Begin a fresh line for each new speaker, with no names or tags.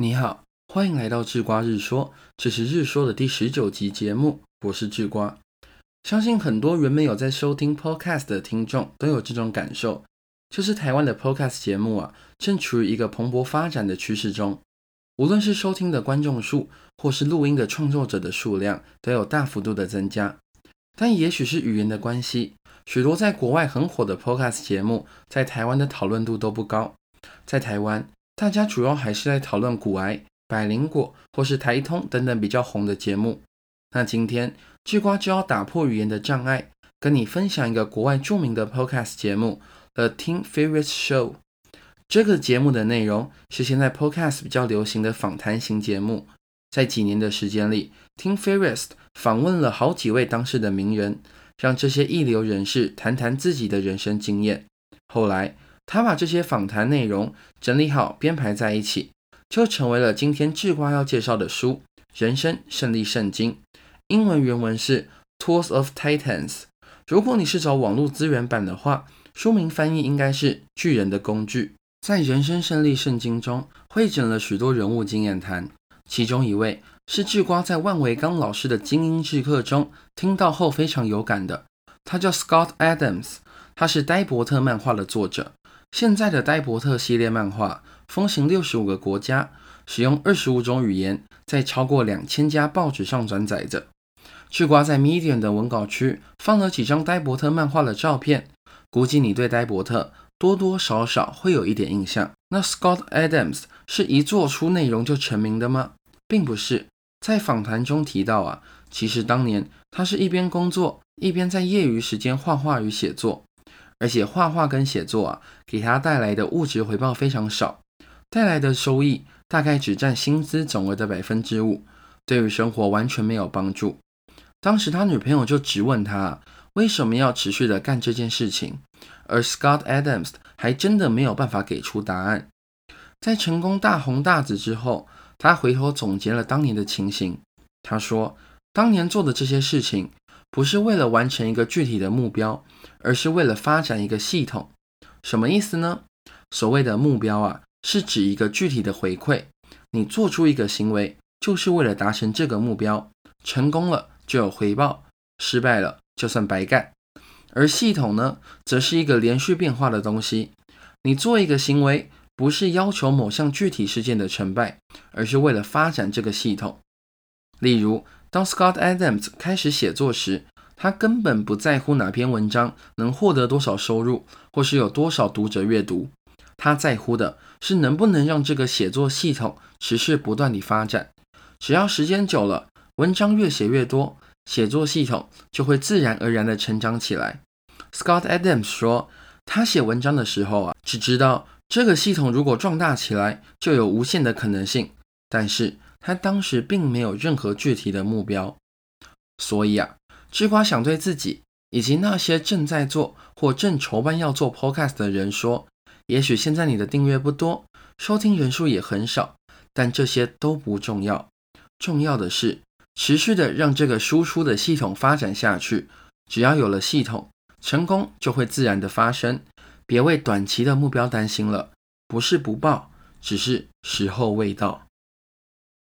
你好，欢迎来到智瓜日说，这是日说的第十九集节目，我是智瓜。相信很多原本有在收听 podcast 的听众都有这种感受，就是台湾的 podcast 节目啊，正处于一个蓬勃发展的趋势中，无论是收听的观众数，或是录音的创作者的数量，都有大幅度的增加。但也许是语言的关系，许多在国外很火的 podcast 节目，在台湾的讨论度都不高。在台湾。大家主要还是在讨论古癌、百灵果或是台通等等比较红的节目。那今天智瓜就要打破语言的障碍，跟你分享一个国外著名的 podcast 节目《The Tim Ferriss Show》。这个节目的内容是现在 podcast 比较流行的访谈型节目。在几年的时间里，Tim Ferriss 访问了好几位当时的名人，让这些一流人士谈谈自己的人生经验。后来。他把这些访谈内容整理好编排在一起，就成为了今天智瓜要介绍的书《人生胜利圣经》。英文原文是《Tools of Titans》。如果你是找网络资源版的话，书名翻译应该是《巨人的工具》。在《人生胜利圣经》中，汇整了许多人物经验谈，其中一位是智瓜在万维刚老师的精英制课中听到后非常有感的。他叫 Scott Adams，他是呆伯特漫画的作者。现在的呆伯特系列漫画风行六十五个国家，使用二十五种语言，在超过两千家报纸上转载着。智瓜在 Medium 的文稿区放了几张呆伯特漫画的照片，估计你对呆伯特多多少少会有一点印象。那 Scott Adams 是一做出内容就成名的吗？并不是，在访谈中提到啊，其实当年他是一边工作，一边在业余时间画画与写作。而且画画跟写作啊，给他带来的物质回报非常少，带来的收益大概只占薪资总额的百分之五，对于生活完全没有帮助。当时他女朋友就质问他为什么要持续的干这件事情，而 Scott Adams 还真的没有办法给出答案。在成功大红大紫之后，他回头总结了当年的情形，他说：“当年做的这些事情。”不是为了完成一个具体的目标，而是为了发展一个系统。什么意思呢？所谓的目标啊，是指一个具体的回馈。你做出一个行为，就是为了达成这个目标。成功了就有回报，失败了就算白干。而系统呢，则是一个连续变化的东西。你做一个行为，不是要求某项具体事件的成败，而是为了发展这个系统。例如。当 Scott Adams 开始写作时，他根本不在乎哪篇文章能获得多少收入，或是有多少读者阅读。他在乎的是能不能让这个写作系统持续不断地发展。只要时间久了，文章越写越多，写作系统就会自然而然地成长起来。Scott Adams 说，他写文章的时候啊，只知道这个系统如果壮大起来，就有无限的可能性，但是。他当时并没有任何具体的目标，所以啊，智瓜想对自己以及那些正在做或正筹办要做 podcast 的人说：，也许现在你的订阅不多，收听人数也很少，但这些都不重要，重要的是持续的让这个输出的系统发展下去。只要有了系统，成功就会自然的发生。别为短期的目标担心了，不是不报，只是时候未到。